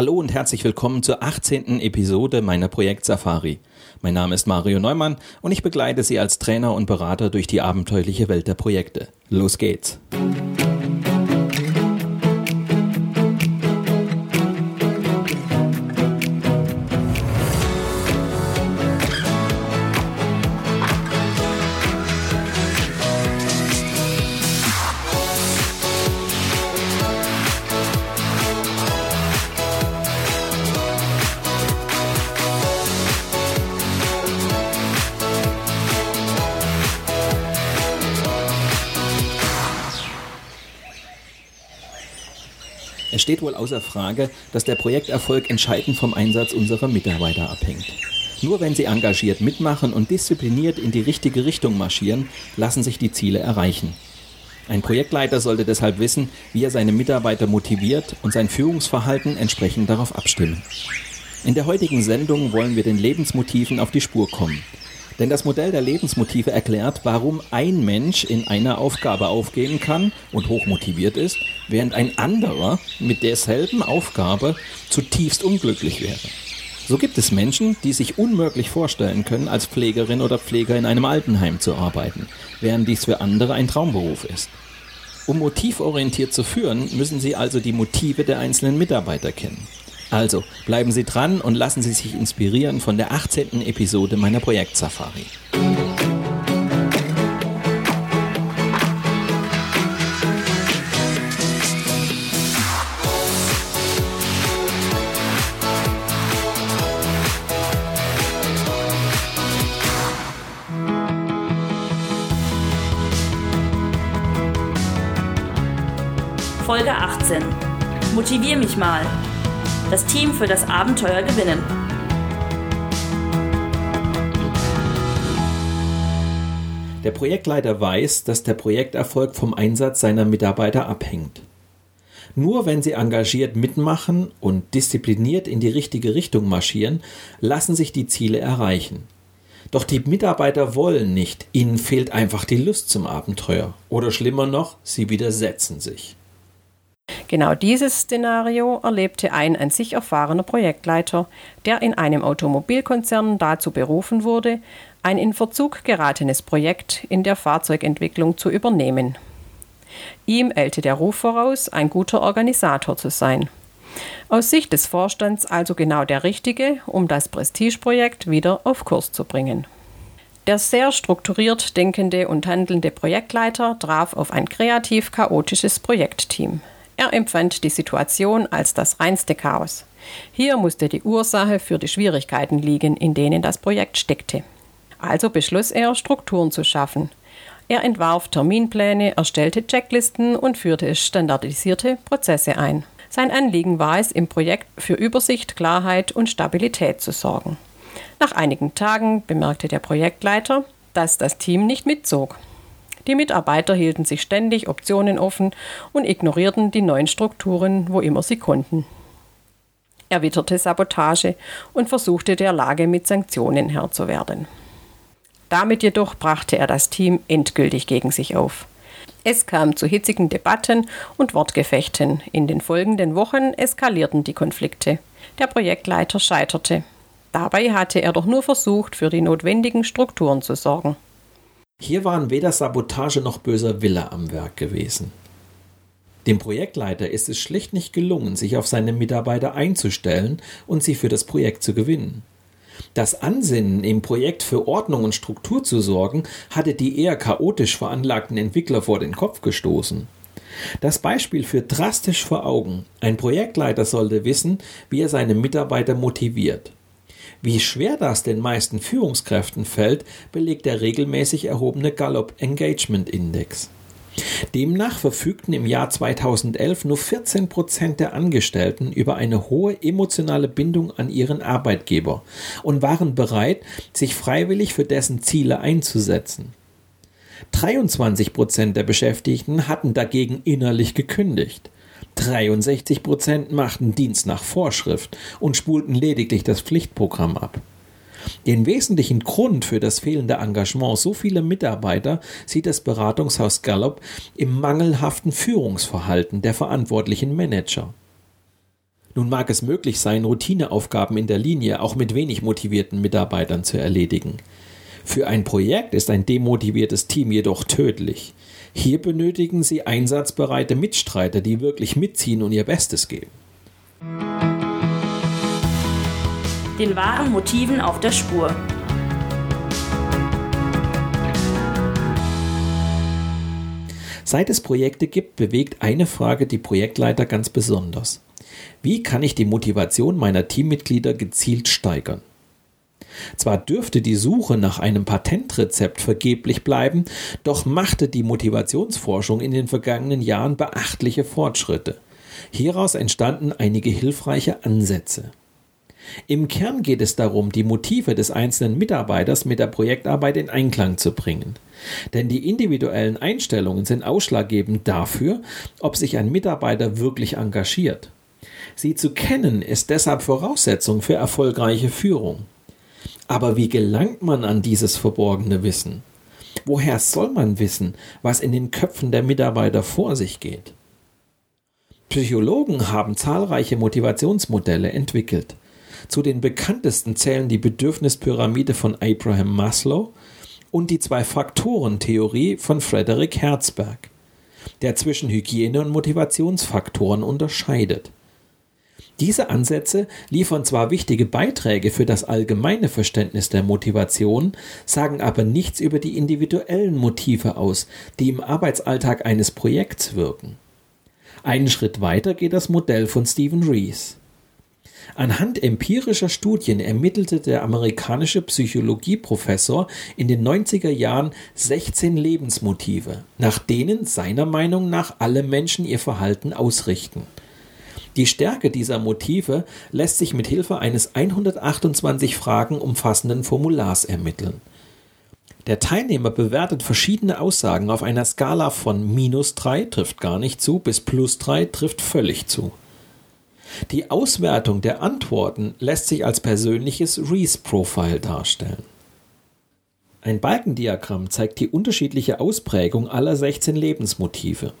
Hallo und herzlich willkommen zur 18. Episode meiner Projekt Safari. Mein Name ist Mario Neumann und ich begleite Sie als Trainer und Berater durch die abenteuerliche Welt der Projekte. Los geht's! Es steht wohl außer Frage, dass der Projekterfolg entscheidend vom Einsatz unserer Mitarbeiter abhängt. Nur wenn sie engagiert mitmachen und diszipliniert in die richtige Richtung marschieren, lassen sich die Ziele erreichen. Ein Projektleiter sollte deshalb wissen, wie er seine Mitarbeiter motiviert und sein Führungsverhalten entsprechend darauf abstimmen. In der heutigen Sendung wollen wir den Lebensmotiven auf die Spur kommen. Denn das Modell der Lebensmotive erklärt, warum ein Mensch in einer Aufgabe aufgehen kann und hochmotiviert ist, während ein anderer mit derselben Aufgabe zutiefst unglücklich wäre. So gibt es Menschen, die sich unmöglich vorstellen können, als Pflegerin oder Pfleger in einem Altenheim zu arbeiten, während dies für andere ein Traumberuf ist. Um motivorientiert zu führen, müssen Sie also die Motive der einzelnen Mitarbeiter kennen. Also bleiben Sie dran und lassen Sie sich inspirieren von der 18. Episode meiner Projekt Safari. Folge 18. Motivier mich mal das Team für das Abenteuer gewinnen. Der Projektleiter weiß, dass der Projekterfolg vom Einsatz seiner Mitarbeiter abhängt. Nur wenn sie engagiert mitmachen und diszipliniert in die richtige Richtung marschieren, lassen sich die Ziele erreichen. Doch die Mitarbeiter wollen nicht, ihnen fehlt einfach die Lust zum Abenteuer. Oder schlimmer noch, sie widersetzen sich. Genau dieses Szenario erlebte ein an sich erfahrener Projektleiter, der in einem Automobilkonzern dazu berufen wurde, ein in Verzug geratenes Projekt in der Fahrzeugentwicklung zu übernehmen. Ihm eilte der Ruf voraus, ein guter Organisator zu sein. Aus Sicht des Vorstands also genau der richtige, um das Prestigeprojekt wieder auf Kurs zu bringen. Der sehr strukturiert denkende und handelnde Projektleiter traf auf ein kreativ chaotisches Projektteam. Er empfand die Situation als das reinste Chaos. Hier musste die Ursache für die Schwierigkeiten liegen, in denen das Projekt steckte. Also beschloss er, Strukturen zu schaffen. Er entwarf Terminpläne, erstellte Checklisten und führte standardisierte Prozesse ein. Sein Anliegen war es, im Projekt für Übersicht, Klarheit und Stabilität zu sorgen. Nach einigen Tagen bemerkte der Projektleiter, dass das Team nicht mitzog. Die Mitarbeiter hielten sich ständig Optionen offen und ignorierten die neuen Strukturen, wo immer sie konnten. Er witterte Sabotage und versuchte der Lage mit Sanktionen Herr zu werden. Damit jedoch brachte er das Team endgültig gegen sich auf. Es kam zu hitzigen Debatten und Wortgefechten. In den folgenden Wochen eskalierten die Konflikte. Der Projektleiter scheiterte. Dabei hatte er doch nur versucht, für die notwendigen Strukturen zu sorgen. Hier waren weder Sabotage noch böser Wille am Werk gewesen. Dem Projektleiter ist es schlicht nicht gelungen, sich auf seine Mitarbeiter einzustellen und sie für das Projekt zu gewinnen. Das Ansinnen, im Projekt für Ordnung und Struktur zu sorgen, hatte die eher chaotisch veranlagten Entwickler vor den Kopf gestoßen. Das Beispiel führt drastisch vor Augen. Ein Projektleiter sollte wissen, wie er seine Mitarbeiter motiviert. Wie schwer das den meisten Führungskräften fällt, belegt der regelmäßig erhobene Gallup Engagement Index. Demnach verfügten im Jahr 2011 nur 14 Prozent der Angestellten über eine hohe emotionale Bindung an ihren Arbeitgeber und waren bereit, sich freiwillig für dessen Ziele einzusetzen. 23 Prozent der Beschäftigten hatten dagegen innerlich gekündigt. 63 Prozent machten Dienst nach Vorschrift und spulten lediglich das Pflichtprogramm ab. Den wesentlichen Grund für das fehlende Engagement so vieler Mitarbeiter sieht das Beratungshaus Gallup im mangelhaften Führungsverhalten der verantwortlichen Manager. Nun mag es möglich sein, Routineaufgaben in der Linie auch mit wenig motivierten Mitarbeitern zu erledigen. Für ein Projekt ist ein demotiviertes Team jedoch tödlich. Hier benötigen Sie einsatzbereite Mitstreiter, die wirklich mitziehen und ihr Bestes geben. Den wahren Motiven auf der Spur. Seit es Projekte gibt, bewegt eine Frage die Projektleiter ganz besonders. Wie kann ich die Motivation meiner Teammitglieder gezielt steigern? Zwar dürfte die Suche nach einem Patentrezept vergeblich bleiben, doch machte die Motivationsforschung in den vergangenen Jahren beachtliche Fortschritte. Hieraus entstanden einige hilfreiche Ansätze. Im Kern geht es darum, die Motive des einzelnen Mitarbeiters mit der Projektarbeit in Einklang zu bringen. Denn die individuellen Einstellungen sind ausschlaggebend dafür, ob sich ein Mitarbeiter wirklich engagiert. Sie zu kennen ist deshalb Voraussetzung für erfolgreiche Führung. Aber wie gelangt man an dieses verborgene Wissen? Woher soll man wissen, was in den Köpfen der Mitarbeiter vor sich geht? Psychologen haben zahlreiche Motivationsmodelle entwickelt. Zu den bekanntesten zählen die Bedürfnispyramide von Abraham Maslow und die Zwei-Faktoren-Theorie von Frederick Herzberg, der zwischen Hygiene- und Motivationsfaktoren unterscheidet. Diese Ansätze liefern zwar wichtige Beiträge für das allgemeine Verständnis der Motivation, sagen aber nichts über die individuellen Motive aus, die im Arbeitsalltag eines Projekts wirken. Einen Schritt weiter geht das Modell von Stephen Rees. Anhand empirischer Studien ermittelte der amerikanische Psychologieprofessor in den 90er Jahren 16 Lebensmotive, nach denen seiner Meinung nach alle Menschen ihr Verhalten ausrichten. Die Stärke dieser Motive lässt sich mit Hilfe eines 128 Fragen umfassenden Formulars ermitteln. Der Teilnehmer bewertet verschiedene Aussagen auf einer Skala von minus 3 trifft gar nicht zu bis plus 3 trifft völlig zu. Die Auswertung der Antworten lässt sich als persönliches Reese-Profile darstellen. Ein Balkendiagramm zeigt die unterschiedliche Ausprägung aller 16 Lebensmotive.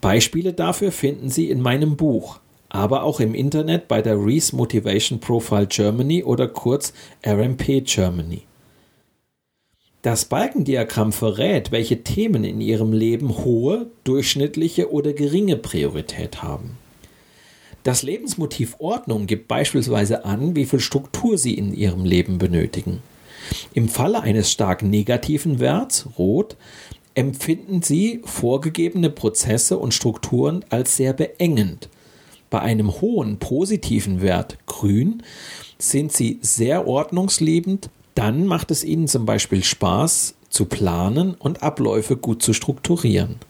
Beispiele dafür finden Sie in meinem Buch aber auch im Internet bei der Reese Motivation Profile Germany oder kurz RMP Germany. Das Balkendiagramm verrät, welche Themen in Ihrem Leben hohe, durchschnittliche oder geringe Priorität haben. Das Lebensmotiv Ordnung gibt beispielsweise an, wie viel Struktur Sie in Ihrem Leben benötigen. Im Falle eines stark negativen Werts, rot, empfinden Sie vorgegebene Prozesse und Strukturen als sehr beengend bei einem hohen positiven Wert grün sind sie sehr ordnungsliebend, dann macht es ihnen zum Beispiel Spaß zu planen und Abläufe gut zu strukturieren.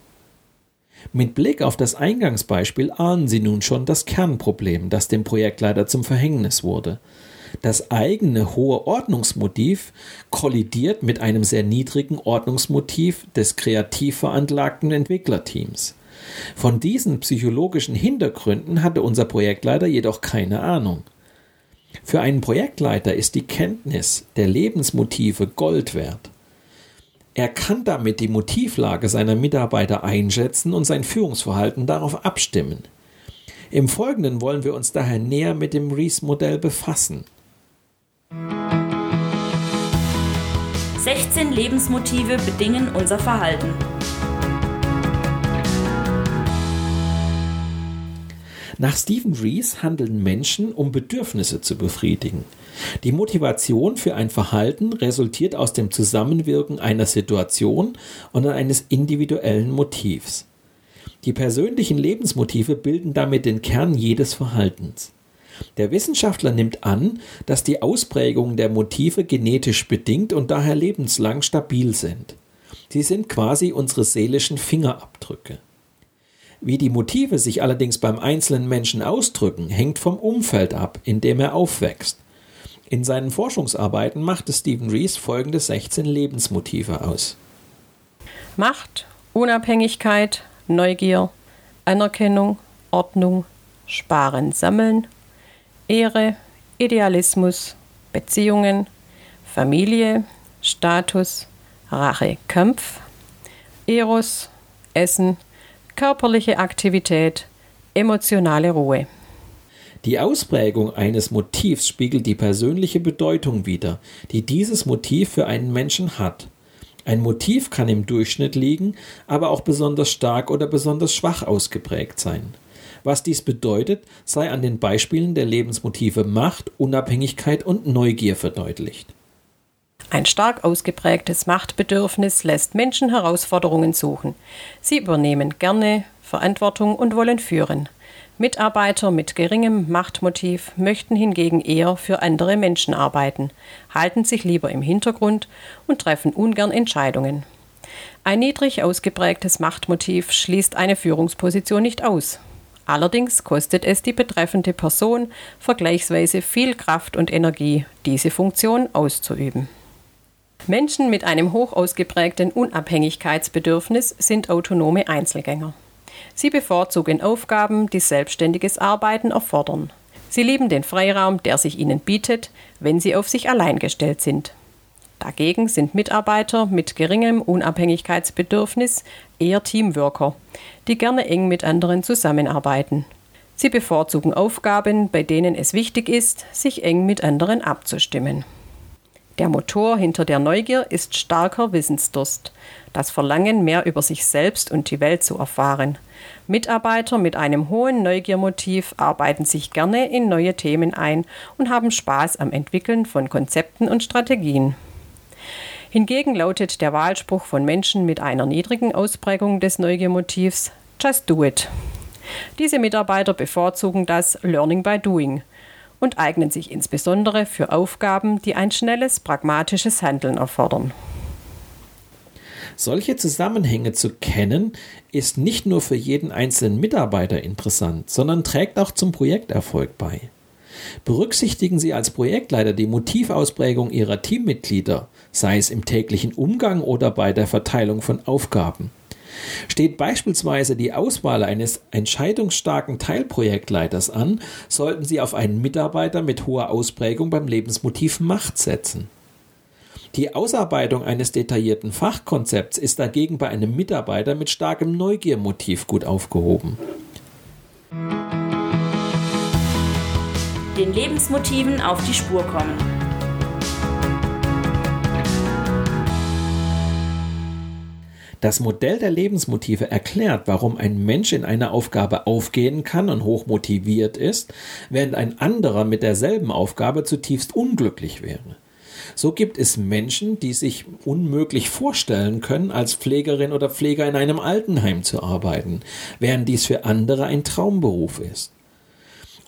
Mit Blick auf das Eingangsbeispiel ahnen Sie nun schon das Kernproblem, das dem Projektleiter zum Verhängnis wurde. Das eigene hohe Ordnungsmotiv kollidiert mit einem sehr niedrigen Ordnungsmotiv des kreativ veranlagten Entwicklerteams. Von diesen psychologischen Hintergründen hatte unser Projektleiter jedoch keine Ahnung. Für einen Projektleiter ist die Kenntnis der Lebensmotive Gold wert. Er kann damit die Motivlage seiner Mitarbeiter einschätzen und sein Führungsverhalten darauf abstimmen. Im Folgenden wollen wir uns daher näher mit dem Reese-Modell befassen. 16 Lebensmotive bedingen unser Verhalten. Nach Stephen Rees handeln Menschen, um Bedürfnisse zu befriedigen. Die Motivation für ein Verhalten resultiert aus dem Zusammenwirken einer Situation und eines individuellen Motivs. Die persönlichen Lebensmotive bilden damit den Kern jedes Verhaltens. Der Wissenschaftler nimmt an, dass die Ausprägungen der Motive genetisch bedingt und daher lebenslang stabil sind. Sie sind quasi unsere seelischen Fingerabdrücke. Wie die Motive sich allerdings beim einzelnen Menschen ausdrücken, hängt vom Umfeld ab, in dem er aufwächst. In seinen Forschungsarbeiten machte Stephen Rees folgende 16 Lebensmotive aus. Macht, Unabhängigkeit, Neugier, Anerkennung, Ordnung, Sparen, Sammeln, Ehre, Idealismus, Beziehungen, Familie, Status, Rache, Kampf, Eros, Essen, körperliche Aktivität, emotionale Ruhe. Die Ausprägung eines Motivs spiegelt die persönliche Bedeutung wider, die dieses Motiv für einen Menschen hat. Ein Motiv kann im Durchschnitt liegen, aber auch besonders stark oder besonders schwach ausgeprägt sein. Was dies bedeutet, sei an den Beispielen der Lebensmotive Macht, Unabhängigkeit und Neugier verdeutlicht. Ein stark ausgeprägtes Machtbedürfnis lässt Menschen Herausforderungen suchen. Sie übernehmen gerne Verantwortung und wollen führen. Mitarbeiter mit geringem Machtmotiv möchten hingegen eher für andere Menschen arbeiten, halten sich lieber im Hintergrund und treffen ungern Entscheidungen. Ein niedrig ausgeprägtes Machtmotiv schließt eine Führungsposition nicht aus. Allerdings kostet es die betreffende Person vergleichsweise viel Kraft und Energie, diese Funktion auszuüben. Menschen mit einem hoch ausgeprägten Unabhängigkeitsbedürfnis sind autonome Einzelgänger. Sie bevorzugen Aufgaben, die selbstständiges Arbeiten erfordern. Sie lieben den Freiraum, der sich ihnen bietet, wenn sie auf sich allein gestellt sind. Dagegen sind Mitarbeiter mit geringem Unabhängigkeitsbedürfnis eher Teamworker, die gerne eng mit anderen zusammenarbeiten. Sie bevorzugen Aufgaben, bei denen es wichtig ist, sich eng mit anderen abzustimmen. Der Motor hinter der Neugier ist starker Wissensdurst, das Verlangen, mehr über sich selbst und die Welt zu erfahren. Mitarbeiter mit einem hohen Neugiermotiv arbeiten sich gerne in neue Themen ein und haben Spaß am Entwickeln von Konzepten und Strategien. Hingegen lautet der Wahlspruch von Menschen mit einer niedrigen Ausprägung des Neugiermotivs Just do it. Diese Mitarbeiter bevorzugen das Learning by Doing und eignen sich insbesondere für Aufgaben, die ein schnelles, pragmatisches Handeln erfordern. Solche Zusammenhänge zu kennen, ist nicht nur für jeden einzelnen Mitarbeiter interessant, sondern trägt auch zum Projekterfolg bei. Berücksichtigen Sie als Projektleiter die Motivausprägung Ihrer Teammitglieder, sei es im täglichen Umgang oder bei der Verteilung von Aufgaben. Steht beispielsweise die Auswahl eines entscheidungsstarken Teilprojektleiters an, sollten Sie auf einen Mitarbeiter mit hoher Ausprägung beim Lebensmotiv Macht setzen. Die Ausarbeitung eines detaillierten Fachkonzepts ist dagegen bei einem Mitarbeiter mit starkem Neugiermotiv gut aufgehoben. Den Lebensmotiven auf die Spur kommen. Das Modell der Lebensmotive erklärt, warum ein Mensch in einer Aufgabe aufgehen kann und hoch motiviert ist, während ein anderer mit derselben Aufgabe zutiefst unglücklich wäre. So gibt es Menschen, die sich unmöglich vorstellen können, als Pflegerin oder Pfleger in einem Altenheim zu arbeiten, während dies für andere ein Traumberuf ist.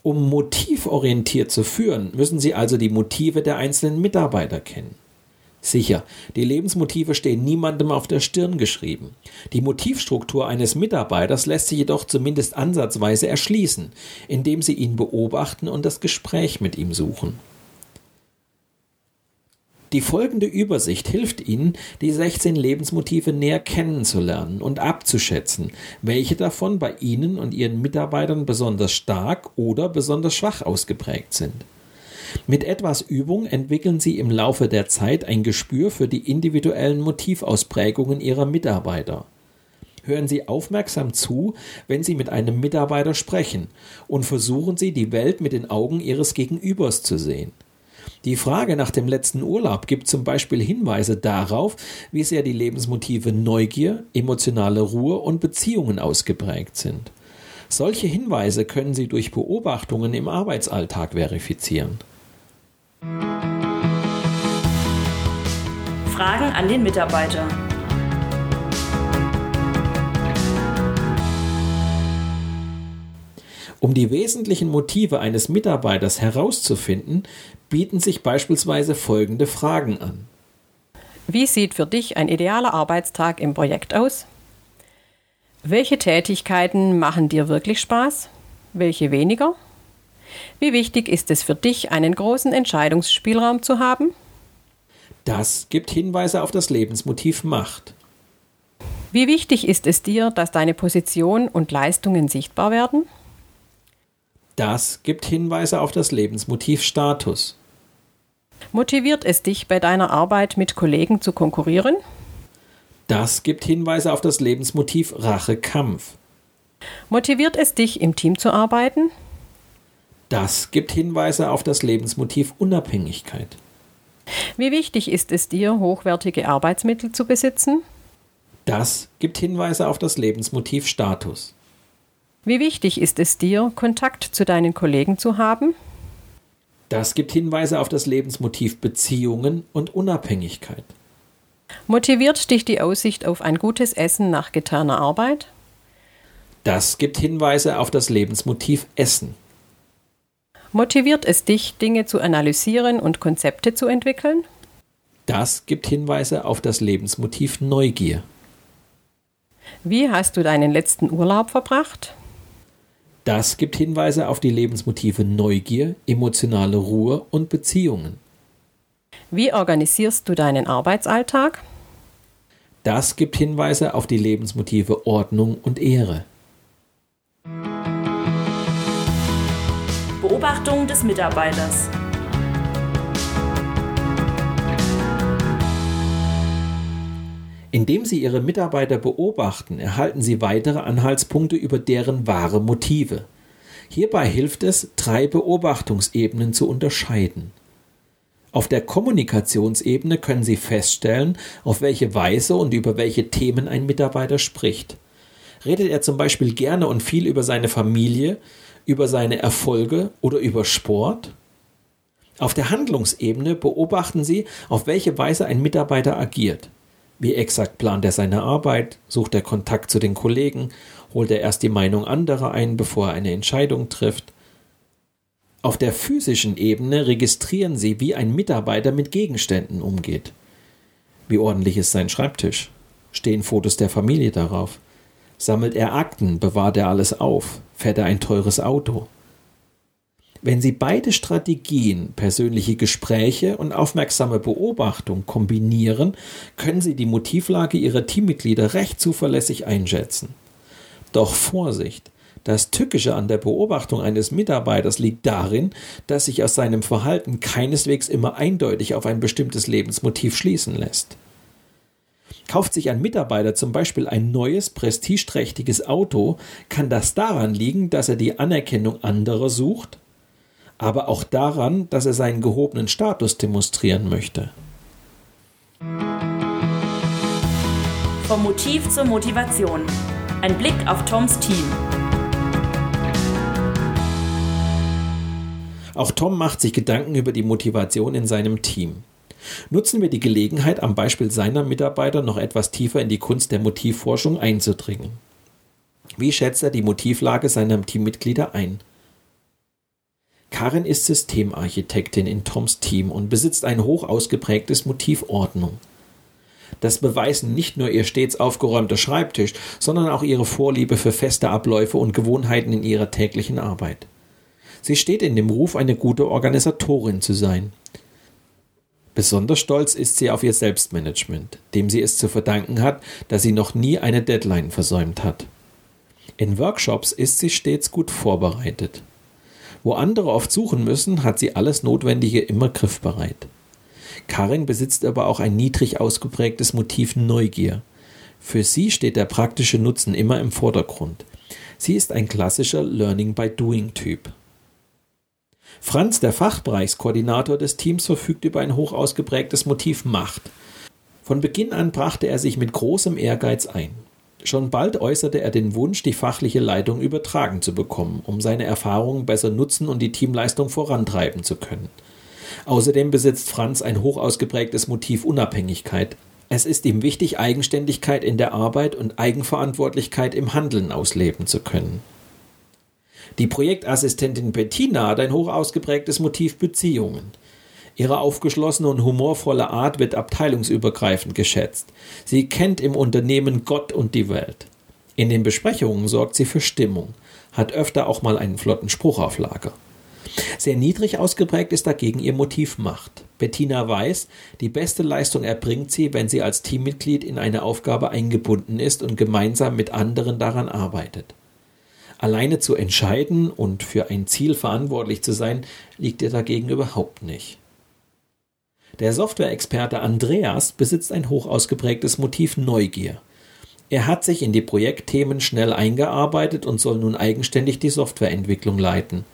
Um motivorientiert zu führen, müssen Sie also die Motive der einzelnen Mitarbeiter kennen. Sicher, die Lebensmotive stehen niemandem auf der Stirn geschrieben. Die Motivstruktur eines Mitarbeiters lässt sich jedoch zumindest ansatzweise erschließen, indem Sie ihn beobachten und das Gespräch mit ihm suchen. Die folgende Übersicht hilft Ihnen, die 16 Lebensmotive näher kennenzulernen und abzuschätzen, welche davon bei Ihnen und Ihren Mitarbeitern besonders stark oder besonders schwach ausgeprägt sind. Mit etwas Übung entwickeln Sie im Laufe der Zeit ein Gespür für die individuellen Motivausprägungen Ihrer Mitarbeiter. Hören Sie aufmerksam zu, wenn Sie mit einem Mitarbeiter sprechen und versuchen Sie, die Welt mit den Augen Ihres Gegenübers zu sehen. Die Frage nach dem letzten Urlaub gibt zum Beispiel Hinweise darauf, wie sehr die Lebensmotive Neugier, emotionale Ruhe und Beziehungen ausgeprägt sind. Solche Hinweise können Sie durch Beobachtungen im Arbeitsalltag verifizieren. Fragen an den Mitarbeiter. Um die wesentlichen Motive eines Mitarbeiters herauszufinden, bieten sich beispielsweise folgende Fragen an. Wie sieht für dich ein idealer Arbeitstag im Projekt aus? Welche Tätigkeiten machen dir wirklich Spaß? Welche weniger? Wie wichtig ist es für dich, einen großen Entscheidungsspielraum zu haben? Das gibt Hinweise auf das Lebensmotiv Macht. Wie wichtig ist es dir, dass deine Position und Leistungen sichtbar werden? Das gibt Hinweise auf das Lebensmotiv Status. Motiviert es dich bei deiner Arbeit mit Kollegen zu konkurrieren? Das gibt Hinweise auf das Lebensmotiv Rache Kampf. Motiviert es dich im Team zu arbeiten? Das gibt Hinweise auf das Lebensmotiv Unabhängigkeit. Wie wichtig ist es dir, hochwertige Arbeitsmittel zu besitzen? Das gibt Hinweise auf das Lebensmotiv Status. Wie wichtig ist es dir, Kontakt zu deinen Kollegen zu haben? Das gibt Hinweise auf das Lebensmotiv Beziehungen und Unabhängigkeit. Motiviert dich die Aussicht auf ein gutes Essen nach getaner Arbeit? Das gibt Hinweise auf das Lebensmotiv Essen. Motiviert es dich, Dinge zu analysieren und Konzepte zu entwickeln? Das gibt Hinweise auf das Lebensmotiv Neugier. Wie hast du deinen letzten Urlaub verbracht? Das gibt Hinweise auf die Lebensmotive Neugier, emotionale Ruhe und Beziehungen. Wie organisierst du deinen Arbeitsalltag? Das gibt Hinweise auf die Lebensmotive Ordnung und Ehre. Beobachtung des Mitarbeiters. Indem Sie Ihre Mitarbeiter beobachten, erhalten Sie weitere Anhaltspunkte über deren wahre Motive. Hierbei hilft es, drei Beobachtungsebenen zu unterscheiden. Auf der Kommunikationsebene können Sie feststellen, auf welche Weise und über welche Themen ein Mitarbeiter spricht. Redet er zum Beispiel gerne und viel über seine Familie, über seine Erfolge oder über Sport? Auf der Handlungsebene beobachten Sie, auf welche Weise ein Mitarbeiter agiert. Wie exakt plant er seine Arbeit? Sucht er Kontakt zu den Kollegen? Holt er erst die Meinung anderer ein, bevor er eine Entscheidung trifft? Auf der physischen Ebene registrieren Sie, wie ein Mitarbeiter mit Gegenständen umgeht. Wie ordentlich ist sein Schreibtisch? Stehen Fotos der Familie darauf? Sammelt er Akten? Bewahrt er alles auf? Fährt er ein teures Auto? Wenn Sie beide Strategien, persönliche Gespräche und aufmerksame Beobachtung kombinieren, können Sie die Motivlage Ihrer Teammitglieder recht zuverlässig einschätzen. Doch Vorsicht! Das Tückische an der Beobachtung eines Mitarbeiters liegt darin, dass sich aus seinem Verhalten keineswegs immer eindeutig auf ein bestimmtes Lebensmotiv schließen lässt. Kauft sich ein Mitarbeiter zum Beispiel ein neues, prestigeträchtiges Auto, kann das daran liegen, dass er die Anerkennung anderer sucht, aber auch daran, dass er seinen gehobenen Status demonstrieren möchte. Vom Motiv zur Motivation. Ein Blick auf Toms Team. Auch Tom macht sich Gedanken über die Motivation in seinem Team. Nutzen wir die Gelegenheit, am Beispiel seiner Mitarbeiter noch etwas tiefer in die Kunst der Motivforschung einzudringen. Wie schätzt er die Motivlage seiner Teammitglieder ein? Karin ist Systemarchitektin in Toms Team und besitzt ein hoch ausgeprägtes Motiv Ordnung. Das beweisen nicht nur ihr stets aufgeräumter Schreibtisch, sondern auch ihre Vorliebe für feste Abläufe und Gewohnheiten in ihrer täglichen Arbeit. Sie steht in dem Ruf, eine gute Organisatorin zu sein. Besonders stolz ist sie auf ihr Selbstmanagement, dem sie es zu verdanken hat, dass sie noch nie eine Deadline versäumt hat. In Workshops ist sie stets gut vorbereitet. Wo andere oft suchen müssen, hat sie alles Notwendige immer griffbereit. Karin besitzt aber auch ein niedrig ausgeprägtes Motiv Neugier. Für sie steht der praktische Nutzen immer im Vordergrund. Sie ist ein klassischer Learning by Doing Typ. Franz, der Fachbereichskoordinator des Teams, verfügt über ein hoch ausgeprägtes Motiv Macht. Von Beginn an brachte er sich mit großem Ehrgeiz ein. Schon bald äußerte er den Wunsch, die fachliche Leitung übertragen zu bekommen, um seine Erfahrungen besser nutzen und die Teamleistung vorantreiben zu können. Außerdem besitzt Franz ein hoch ausgeprägtes Motiv Unabhängigkeit. Es ist ihm wichtig, Eigenständigkeit in der Arbeit und Eigenverantwortlichkeit im Handeln ausleben zu können. Die Projektassistentin Bettina hat ein hoch ausgeprägtes Motiv Beziehungen. Ihre aufgeschlossene und humorvolle Art wird abteilungsübergreifend geschätzt. Sie kennt im Unternehmen Gott und die Welt. In den Besprechungen sorgt sie für Stimmung, hat öfter auch mal einen flotten Spruch auf Lager. Sehr niedrig ausgeprägt ist dagegen ihr Motiv Macht. Bettina weiß, die beste Leistung erbringt sie, wenn sie als Teammitglied in eine Aufgabe eingebunden ist und gemeinsam mit anderen daran arbeitet. Alleine zu entscheiden und für ein Ziel verantwortlich zu sein, liegt ihr dagegen überhaupt nicht. Der Softwareexperte Andreas besitzt ein hoch ausgeprägtes Motiv Neugier. Er hat sich in die Projektthemen schnell eingearbeitet und soll nun eigenständig die Softwareentwicklung leiten.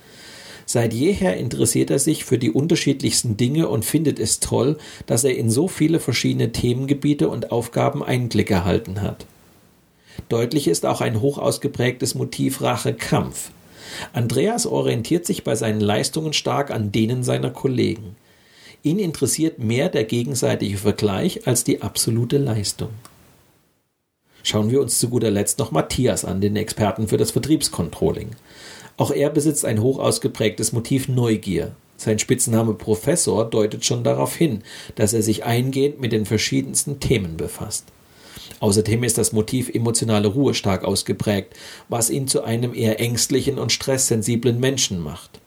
Seit jeher interessiert er sich für die unterschiedlichsten Dinge und findet es toll, dass er in so viele verschiedene Themengebiete und Aufgaben Einblick erhalten hat. Deutlich ist auch ein hoch ausgeprägtes Motiv Rache-Kampf. Andreas orientiert sich bei seinen Leistungen stark an denen seiner Kollegen. Ihn interessiert mehr der gegenseitige Vergleich als die absolute Leistung. Schauen wir uns zu guter Letzt noch Matthias an, den Experten für das Vertriebscontrolling. Auch er besitzt ein hoch ausgeprägtes Motiv Neugier. Sein Spitzname Professor deutet schon darauf hin, dass er sich eingehend mit den verschiedensten Themen befasst. Außerdem ist das Motiv emotionale Ruhe stark ausgeprägt, was ihn zu einem eher ängstlichen und stresssensiblen Menschen macht.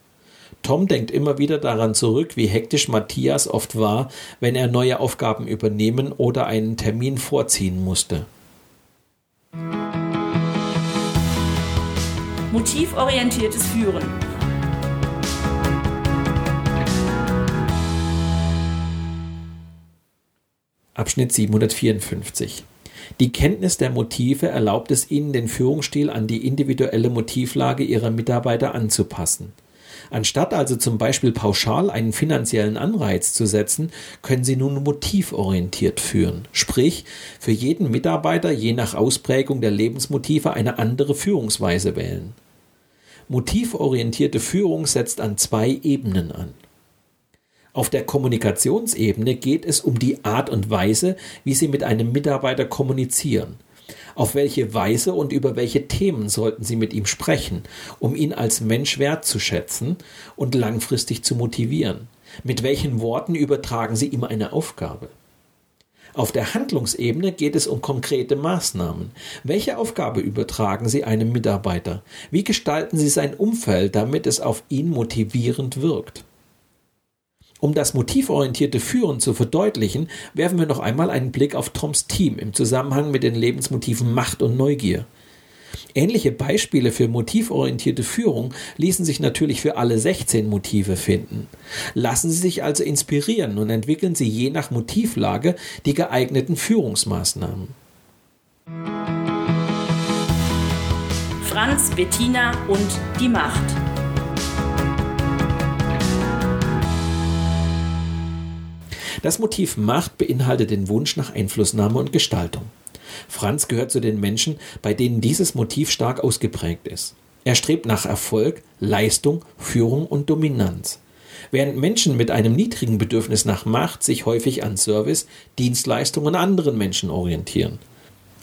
Tom denkt immer wieder daran zurück, wie hektisch Matthias oft war, wenn er neue Aufgaben übernehmen oder einen Termin vorziehen musste. Motivorientiertes Führen. Abschnitt 754 die Kenntnis der Motive erlaubt es ihnen, den Führungsstil an die individuelle Motivlage ihrer Mitarbeiter anzupassen. Anstatt also zum Beispiel pauschal einen finanziellen Anreiz zu setzen, können Sie nun motivorientiert führen. Sprich, für jeden Mitarbeiter je nach Ausprägung der Lebensmotive eine andere Führungsweise wählen. Motivorientierte Führung setzt an zwei Ebenen an. Auf der Kommunikationsebene geht es um die Art und Weise, wie Sie mit einem Mitarbeiter kommunizieren. Auf welche Weise und über welche Themen sollten Sie mit ihm sprechen, um ihn als Mensch wertzuschätzen und langfristig zu motivieren? Mit welchen Worten übertragen Sie ihm eine Aufgabe? Auf der Handlungsebene geht es um konkrete Maßnahmen. Welche Aufgabe übertragen Sie einem Mitarbeiter? Wie gestalten Sie sein Umfeld, damit es auf ihn motivierend wirkt? Um das motivorientierte Führen zu verdeutlichen, werfen wir noch einmal einen Blick auf Toms Team im Zusammenhang mit den Lebensmotiven Macht und Neugier. Ähnliche Beispiele für motivorientierte Führung ließen sich natürlich für alle 16 Motive finden. Lassen Sie sich also inspirieren und entwickeln Sie je nach Motivlage die geeigneten Führungsmaßnahmen. Franz, Bettina und die Macht. Das Motiv Macht beinhaltet den Wunsch nach Einflussnahme und Gestaltung. Franz gehört zu den Menschen, bei denen dieses Motiv stark ausgeprägt ist. Er strebt nach Erfolg, Leistung, Führung und Dominanz. Während Menschen mit einem niedrigen Bedürfnis nach Macht sich häufig an Service, Dienstleistung und anderen Menschen orientieren.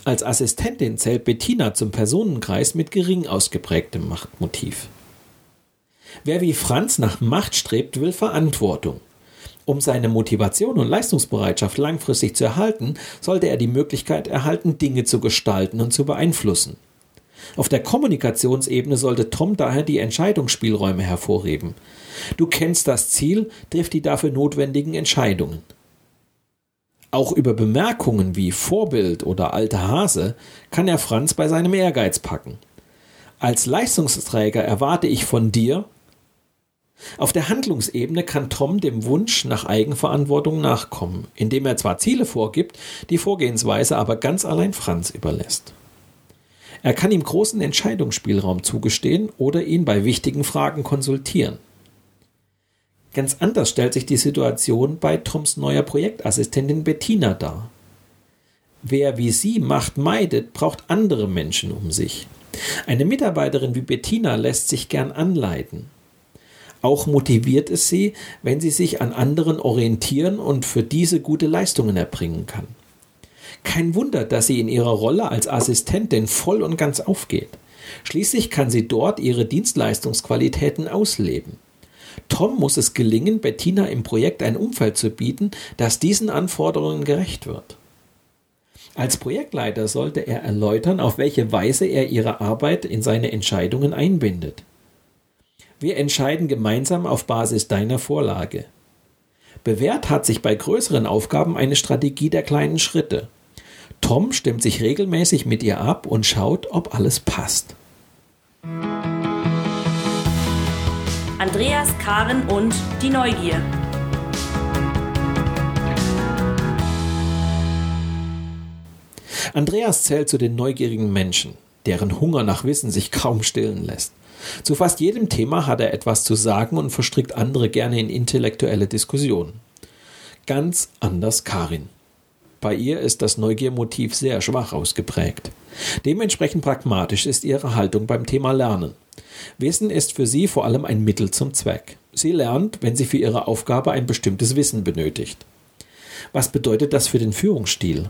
Als Assistentin zählt Bettina zum Personenkreis mit gering ausgeprägtem Machtmotiv. Wer wie Franz nach Macht strebt, will Verantwortung. Um seine Motivation und Leistungsbereitschaft langfristig zu erhalten, sollte er die Möglichkeit erhalten, Dinge zu gestalten und zu beeinflussen. Auf der Kommunikationsebene sollte Tom daher die Entscheidungsspielräume hervorheben. Du kennst das Ziel, triff die dafür notwendigen Entscheidungen. Auch über Bemerkungen wie Vorbild oder alter Hase kann er Franz bei seinem Ehrgeiz packen. Als Leistungsträger erwarte ich von dir, auf der Handlungsebene kann Tom dem Wunsch nach Eigenverantwortung nachkommen, indem er zwar Ziele vorgibt, die Vorgehensweise aber ganz allein Franz überlässt. Er kann ihm großen Entscheidungsspielraum zugestehen oder ihn bei wichtigen Fragen konsultieren. Ganz anders stellt sich die Situation bei Toms neuer Projektassistentin Bettina dar. Wer wie sie Macht meidet, braucht andere Menschen um sich. Eine Mitarbeiterin wie Bettina lässt sich gern anleiten. Auch motiviert es sie, wenn sie sich an anderen orientieren und für diese gute Leistungen erbringen kann. Kein Wunder, dass sie in ihrer Rolle als Assistentin voll und ganz aufgeht. Schließlich kann sie dort ihre Dienstleistungsqualitäten ausleben. Tom muss es gelingen, Bettina im Projekt ein Umfeld zu bieten, das diesen Anforderungen gerecht wird. Als Projektleiter sollte er erläutern, auf welche Weise er ihre Arbeit in seine Entscheidungen einbindet. Wir entscheiden gemeinsam auf Basis deiner Vorlage. Bewährt hat sich bei größeren Aufgaben eine Strategie der kleinen Schritte. Tom stimmt sich regelmäßig mit ihr ab und schaut, ob alles passt. Andreas, Karen und die Neugier. Andreas zählt zu den neugierigen Menschen, deren Hunger nach Wissen sich kaum stillen lässt. Zu fast jedem Thema hat er etwas zu sagen und verstrickt andere gerne in intellektuelle Diskussionen. Ganz anders Karin. Bei ihr ist das Neugiermotiv sehr schwach ausgeprägt. Dementsprechend pragmatisch ist ihre Haltung beim Thema Lernen. Wissen ist für sie vor allem ein Mittel zum Zweck. Sie lernt, wenn sie für ihre Aufgabe ein bestimmtes Wissen benötigt. Was bedeutet das für den Führungsstil?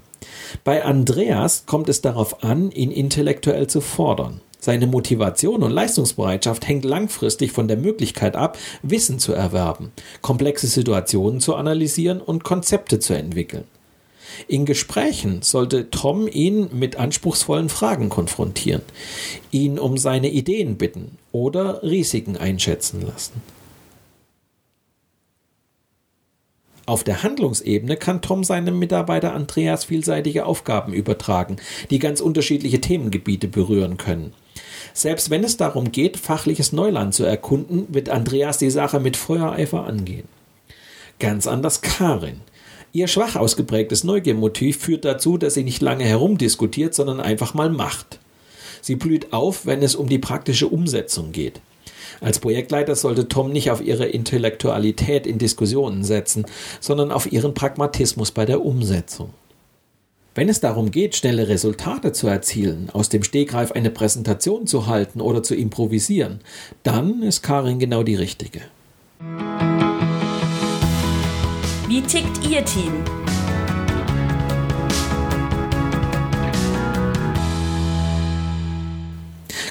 Bei Andreas kommt es darauf an, ihn intellektuell zu fordern. Seine Motivation und Leistungsbereitschaft hängt langfristig von der Möglichkeit ab, Wissen zu erwerben, komplexe Situationen zu analysieren und Konzepte zu entwickeln. In Gesprächen sollte Tom ihn mit anspruchsvollen Fragen konfrontieren, ihn um seine Ideen bitten oder Risiken einschätzen lassen. Auf der Handlungsebene kann Tom seinem Mitarbeiter Andreas vielseitige Aufgaben übertragen, die ganz unterschiedliche Themengebiete berühren können. Selbst wenn es darum geht, fachliches Neuland zu erkunden, wird Andreas die Sache mit Feuereifer angehen. Ganz anders Karin. Ihr schwach ausgeprägtes Neugiermotiv führt dazu, dass sie nicht lange herumdiskutiert, sondern einfach mal macht. Sie blüht auf, wenn es um die praktische Umsetzung geht. Als Projektleiter sollte Tom nicht auf ihre Intellektualität in Diskussionen setzen, sondern auf ihren Pragmatismus bei der Umsetzung. Wenn es darum geht, schnelle Resultate zu erzielen, aus dem Stegreif eine Präsentation zu halten oder zu improvisieren, dann ist Karin genau die richtige. Wie tickt Ihr Team?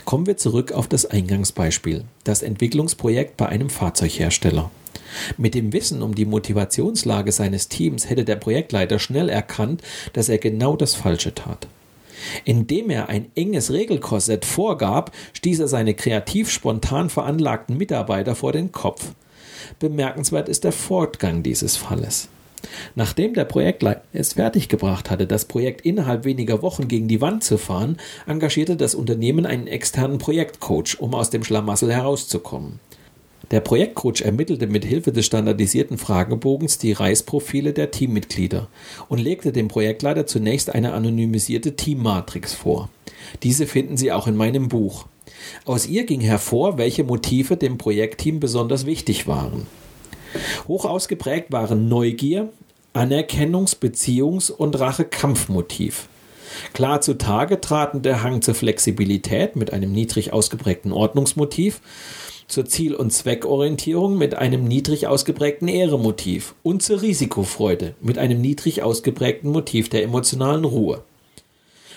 Kommen wir zurück auf das Eingangsbeispiel, das Entwicklungsprojekt bei einem Fahrzeughersteller. Mit dem Wissen um die Motivationslage seines Teams hätte der Projektleiter schnell erkannt, dass er genau das Falsche tat. Indem er ein enges Regelkorsett vorgab, stieß er seine kreativ spontan veranlagten Mitarbeiter vor den Kopf. Bemerkenswert ist der Fortgang dieses Falles. Nachdem der Projektleiter es fertiggebracht hatte, das Projekt innerhalb weniger Wochen gegen die Wand zu fahren, engagierte das Unternehmen einen externen Projektcoach, um aus dem Schlamassel herauszukommen. Der Projektcoach ermittelte mit Hilfe des standardisierten Fragebogens die Reisprofile der Teammitglieder und legte dem Projektleiter zunächst eine anonymisierte Teammatrix vor. Diese finden Sie auch in meinem Buch. Aus ihr ging hervor, welche Motive dem Projektteam besonders wichtig waren. Hoch ausgeprägt waren Neugier, Anerkennungs-, Beziehungs- und Rache-Kampfmotiv. Klar zutage traten der Hang zur Flexibilität mit einem niedrig ausgeprägten Ordnungsmotiv, zur Ziel- und Zweckorientierung mit einem niedrig ausgeprägten Ehremotiv und zur Risikofreude mit einem niedrig ausgeprägten Motiv der emotionalen Ruhe.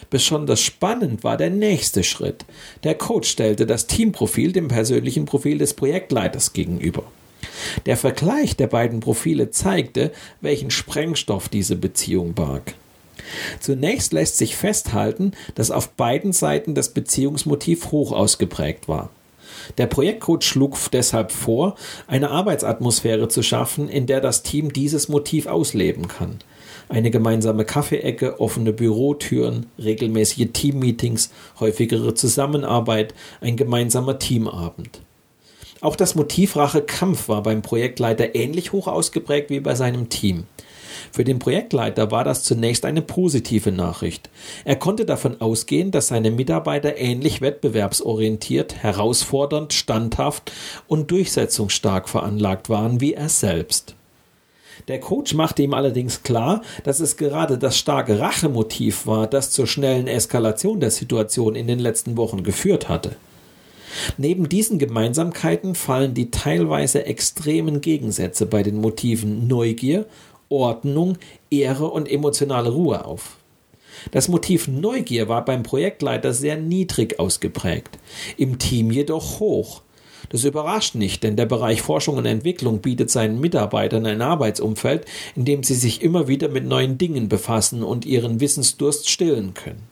Besonders spannend war der nächste Schritt. Der Coach stellte das Teamprofil dem persönlichen Profil des Projektleiters gegenüber. Der Vergleich der beiden Profile zeigte, welchen Sprengstoff diese Beziehung barg. Zunächst lässt sich festhalten, dass auf beiden Seiten das Beziehungsmotiv hoch ausgeprägt war. Der Projektcoach schlug deshalb vor, eine Arbeitsatmosphäre zu schaffen, in der das Team dieses Motiv ausleben kann. Eine gemeinsame Kaffeeecke, offene Bürotüren, regelmäßige Teammeetings, häufigere Zusammenarbeit, ein gemeinsamer Teamabend. Auch das Motiv Rache Kampf war beim Projektleiter ähnlich hoch ausgeprägt wie bei seinem Team. Für den Projektleiter war das zunächst eine positive Nachricht. Er konnte davon ausgehen, dass seine Mitarbeiter ähnlich wettbewerbsorientiert, herausfordernd, standhaft und durchsetzungsstark veranlagt waren wie er selbst. Der Coach machte ihm allerdings klar, dass es gerade das starke Rachemotiv war, das zur schnellen Eskalation der Situation in den letzten Wochen geführt hatte. Neben diesen Gemeinsamkeiten fallen die teilweise extremen Gegensätze bei den Motiven Neugier, Ordnung, Ehre und emotionale Ruhe auf. Das Motiv Neugier war beim Projektleiter sehr niedrig ausgeprägt, im Team jedoch hoch. Das überrascht nicht, denn der Bereich Forschung und Entwicklung bietet seinen Mitarbeitern ein Arbeitsumfeld, in dem sie sich immer wieder mit neuen Dingen befassen und ihren Wissensdurst stillen können.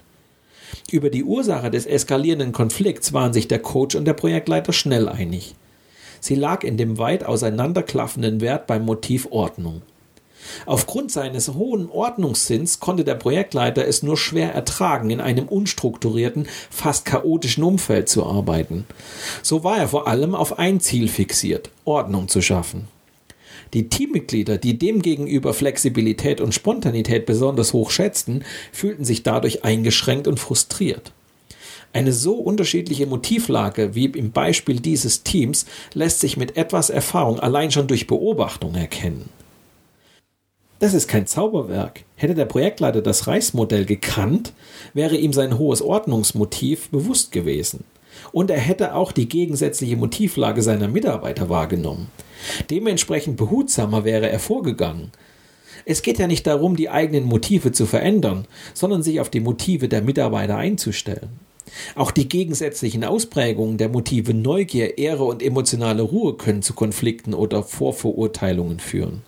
Über die Ursache des eskalierenden Konflikts waren sich der Coach und der Projektleiter schnell einig. Sie lag in dem weit auseinanderklaffenden Wert beim Motiv Ordnung. Aufgrund seines hohen Ordnungssinns konnte der Projektleiter es nur schwer ertragen, in einem unstrukturierten, fast chaotischen Umfeld zu arbeiten. So war er vor allem auf ein Ziel fixiert, Ordnung zu schaffen. Die Teammitglieder, die demgegenüber Flexibilität und Spontanität besonders hoch schätzten, fühlten sich dadurch eingeschränkt und frustriert. Eine so unterschiedliche Motivlage wie im Beispiel dieses Teams lässt sich mit etwas Erfahrung allein schon durch Beobachtung erkennen. Das ist kein Zauberwerk. Hätte der Projektleiter das Reichsmodell gekannt, wäre ihm sein hohes Ordnungsmotiv bewusst gewesen. Und er hätte auch die gegensätzliche Motivlage seiner Mitarbeiter wahrgenommen. Dementsprechend behutsamer wäre er vorgegangen. Es geht ja nicht darum, die eigenen Motive zu verändern, sondern sich auf die Motive der Mitarbeiter einzustellen. Auch die gegensätzlichen Ausprägungen der Motive Neugier, Ehre und emotionale Ruhe können zu Konflikten oder Vorverurteilungen führen.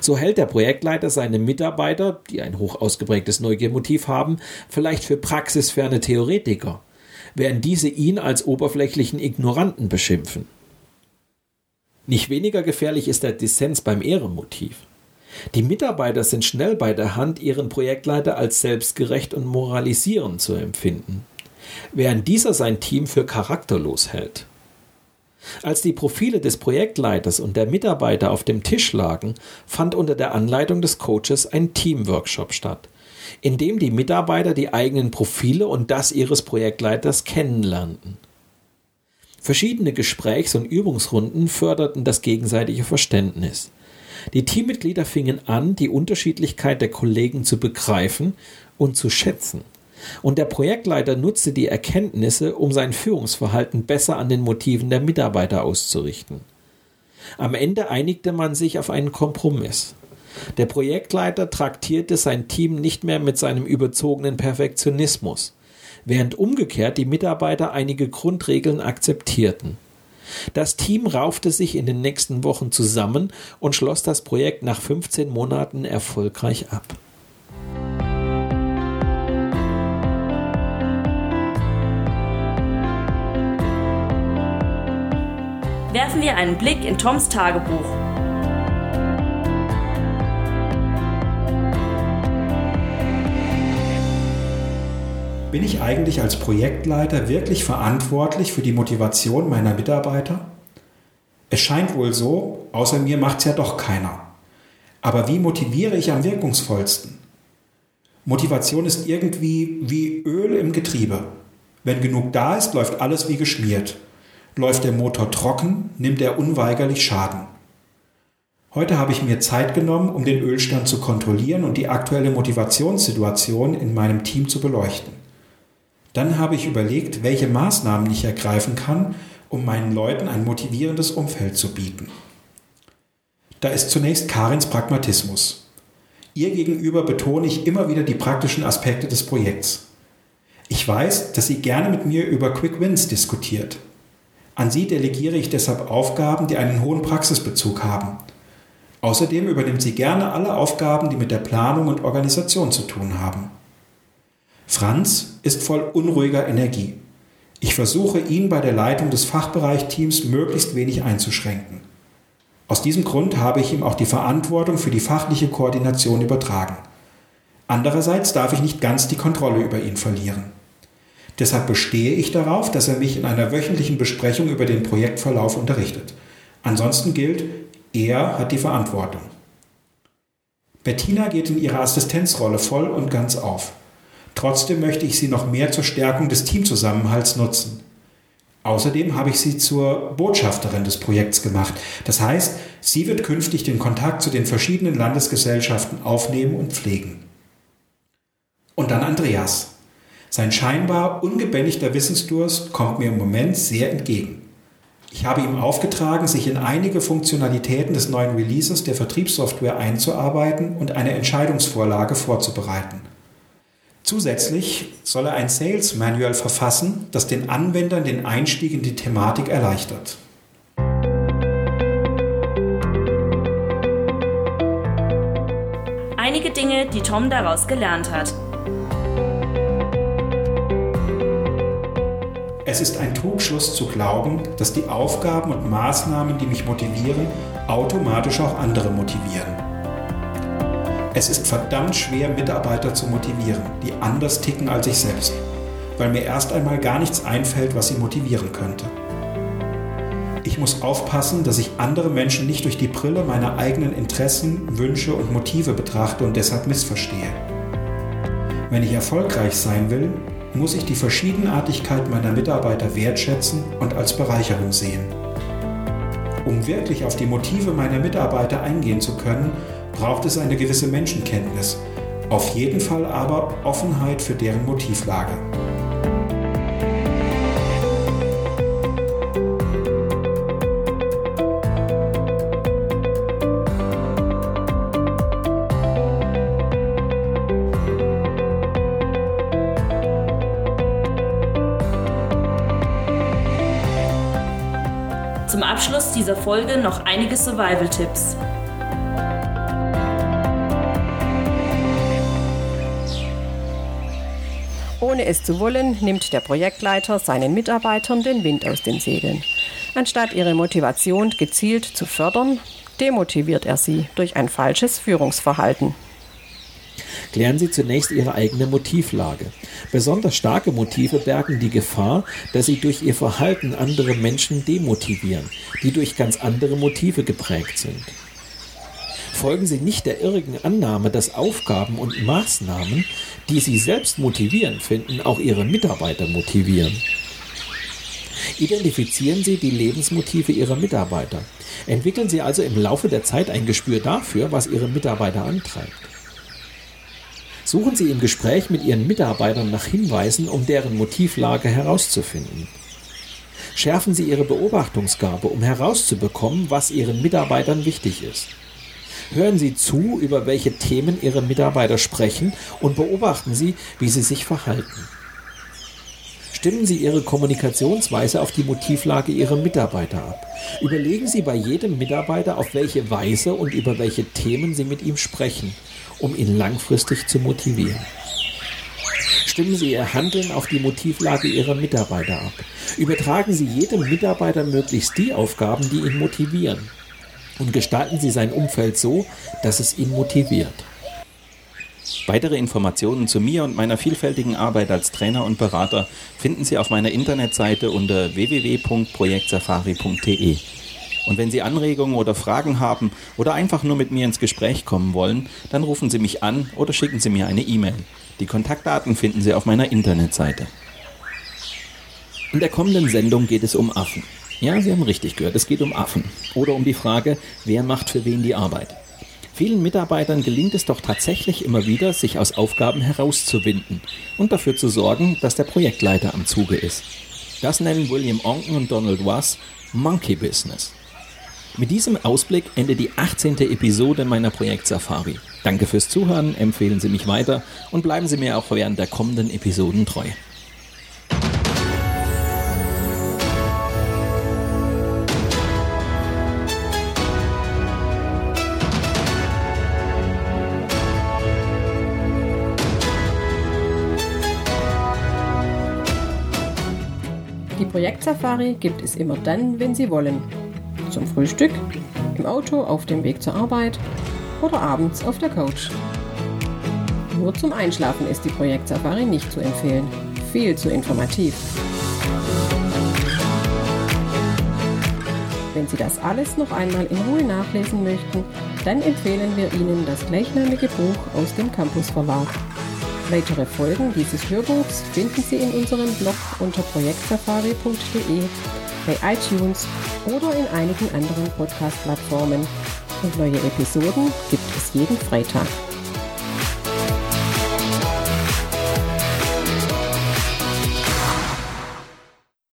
So hält der Projektleiter seine Mitarbeiter, die ein hoch ausgeprägtes Neugiermotiv haben, vielleicht für praxisferne Theoretiker, während diese ihn als oberflächlichen Ignoranten beschimpfen. Nicht weniger gefährlich ist der Dissens beim Ehrenmotiv. Die Mitarbeiter sind schnell bei der Hand, ihren Projektleiter als selbstgerecht und moralisierend zu empfinden, während dieser sein Team für charakterlos hält. Als die Profile des Projektleiters und der Mitarbeiter auf dem Tisch lagen, fand unter der Anleitung des Coaches ein Teamworkshop statt, in dem die Mitarbeiter die eigenen Profile und das ihres Projektleiters kennenlernten. Verschiedene Gesprächs- und Übungsrunden förderten das gegenseitige Verständnis. Die Teammitglieder fingen an, die Unterschiedlichkeit der Kollegen zu begreifen und zu schätzen. Und der Projektleiter nutzte die Erkenntnisse, um sein Führungsverhalten besser an den Motiven der Mitarbeiter auszurichten. Am Ende einigte man sich auf einen Kompromiss. Der Projektleiter traktierte sein Team nicht mehr mit seinem überzogenen Perfektionismus, während umgekehrt die Mitarbeiter einige Grundregeln akzeptierten. Das Team raufte sich in den nächsten Wochen zusammen und schloss das Projekt nach 15 Monaten erfolgreich ab. Werfen wir einen Blick in Toms Tagebuch. Bin ich eigentlich als Projektleiter wirklich verantwortlich für die Motivation meiner Mitarbeiter? Es scheint wohl so, außer mir macht es ja doch keiner. Aber wie motiviere ich am wirkungsvollsten? Motivation ist irgendwie wie Öl im Getriebe. Wenn genug da ist, läuft alles wie geschmiert. Läuft der Motor trocken, nimmt er unweigerlich Schaden. Heute habe ich mir Zeit genommen, um den Ölstand zu kontrollieren und die aktuelle Motivationssituation in meinem Team zu beleuchten. Dann habe ich überlegt, welche Maßnahmen ich ergreifen kann, um meinen Leuten ein motivierendes Umfeld zu bieten. Da ist zunächst Karins Pragmatismus. Ihr gegenüber betone ich immer wieder die praktischen Aspekte des Projekts. Ich weiß, dass sie gerne mit mir über Quick Wins diskutiert. An sie delegiere ich deshalb Aufgaben, die einen hohen Praxisbezug haben. Außerdem übernimmt sie gerne alle Aufgaben, die mit der Planung und Organisation zu tun haben. Franz ist voll unruhiger Energie. Ich versuche ihn bei der Leitung des Fachbereichteams möglichst wenig einzuschränken. Aus diesem Grund habe ich ihm auch die Verantwortung für die fachliche Koordination übertragen. Andererseits darf ich nicht ganz die Kontrolle über ihn verlieren. Deshalb bestehe ich darauf, dass er mich in einer wöchentlichen Besprechung über den Projektverlauf unterrichtet. Ansonsten gilt, er hat die Verantwortung. Bettina geht in ihrer Assistenzrolle voll und ganz auf. Trotzdem möchte ich sie noch mehr zur Stärkung des Teamzusammenhalts nutzen. Außerdem habe ich sie zur Botschafterin des Projekts gemacht. Das heißt, sie wird künftig den Kontakt zu den verschiedenen Landesgesellschaften aufnehmen und pflegen. Und dann Andreas. Sein scheinbar ungebändigter Wissensdurst kommt mir im Moment sehr entgegen. Ich habe ihm aufgetragen, sich in einige Funktionalitäten des neuen Releases der Vertriebssoftware einzuarbeiten und eine Entscheidungsvorlage vorzubereiten. Zusätzlich soll er ein Sales Manual verfassen, das den Anwendern den Einstieg in die Thematik erleichtert. Einige Dinge, die Tom daraus gelernt hat. Es ist ein Trugschluss zu glauben, dass die Aufgaben und Maßnahmen, die mich motivieren, automatisch auch andere motivieren. Es ist verdammt schwer, Mitarbeiter zu motivieren, die anders ticken als ich selbst, weil mir erst einmal gar nichts einfällt, was sie motivieren könnte. Ich muss aufpassen, dass ich andere Menschen nicht durch die Brille meiner eigenen Interessen, Wünsche und Motive betrachte und deshalb missverstehe. Wenn ich erfolgreich sein will, muss ich die Verschiedenartigkeit meiner Mitarbeiter wertschätzen und als Bereicherung sehen. Um wirklich auf die Motive meiner Mitarbeiter eingehen zu können, braucht es eine gewisse Menschenkenntnis, auf jeden Fall aber Offenheit für deren Motivlage. Abschluss dieser Folge noch einige Survival-Tipps. Ohne es zu wollen, nimmt der Projektleiter seinen Mitarbeitern den Wind aus den Segeln. Anstatt ihre Motivation gezielt zu fördern, demotiviert er sie durch ein falsches Führungsverhalten. Klären Sie zunächst Ihre eigene Motivlage. Besonders starke Motive bergen die Gefahr, dass sie durch ihr Verhalten andere Menschen demotivieren, die durch ganz andere Motive geprägt sind. Folgen Sie nicht der irrigen Annahme, dass Aufgaben und Maßnahmen, die Sie selbst motivieren finden, auch Ihre Mitarbeiter motivieren. Identifizieren Sie die Lebensmotive Ihrer Mitarbeiter. Entwickeln Sie also im Laufe der Zeit ein Gespür dafür, was Ihre Mitarbeiter antreibt. Suchen Sie im Gespräch mit Ihren Mitarbeitern nach Hinweisen, um deren Motivlage herauszufinden. Schärfen Sie Ihre Beobachtungsgabe, um herauszubekommen, was Ihren Mitarbeitern wichtig ist. Hören Sie zu, über welche Themen Ihre Mitarbeiter sprechen und beobachten Sie, wie sie sich verhalten. Stimmen Sie Ihre Kommunikationsweise auf die Motivlage Ihrer Mitarbeiter ab. Überlegen Sie bei jedem Mitarbeiter, auf welche Weise und über welche Themen Sie mit ihm sprechen um ihn langfristig zu motivieren. Stimmen Sie Ihr Handeln auf die Motivlage Ihrer Mitarbeiter ab. Übertragen Sie jedem Mitarbeiter möglichst die Aufgaben, die ihn motivieren. Und gestalten Sie sein Umfeld so, dass es ihn motiviert. Weitere Informationen zu mir und meiner vielfältigen Arbeit als Trainer und Berater finden Sie auf meiner Internetseite unter www.projektsafari.de. Und wenn Sie Anregungen oder Fragen haben oder einfach nur mit mir ins Gespräch kommen wollen, dann rufen Sie mich an oder schicken Sie mir eine E-Mail. Die Kontaktdaten finden Sie auf meiner Internetseite. In der kommenden Sendung geht es um Affen. Ja, Sie haben richtig gehört, es geht um Affen. Oder um die Frage, wer macht für wen die Arbeit. Vielen Mitarbeitern gelingt es doch tatsächlich immer wieder, sich aus Aufgaben herauszuwinden und dafür zu sorgen, dass der Projektleiter am Zuge ist. Das nennen William Onken und Donald Was Monkey Business. Mit diesem Ausblick endet die 18. Episode meiner Projekt Safari. Danke fürs Zuhören, empfehlen Sie mich weiter und bleiben Sie mir auch während der kommenden Episoden treu. Die Projektsafari gibt es immer dann, wenn Sie wollen zum Frühstück, im Auto auf dem Weg zur Arbeit oder abends auf der Couch. Nur zum Einschlafen ist die Projekt Safari nicht zu empfehlen. Viel zu informativ. Wenn Sie das alles noch einmal in Ruhe nachlesen möchten, dann empfehlen wir Ihnen das gleichnamige Buch aus dem Campus Verlag. Weitere Folgen dieses Hörbuchs finden Sie in unserem Blog unter projektsafari.de bei iTunes oder in einigen anderen Podcast-Plattformen. Und neue Episoden gibt es jeden Freitag.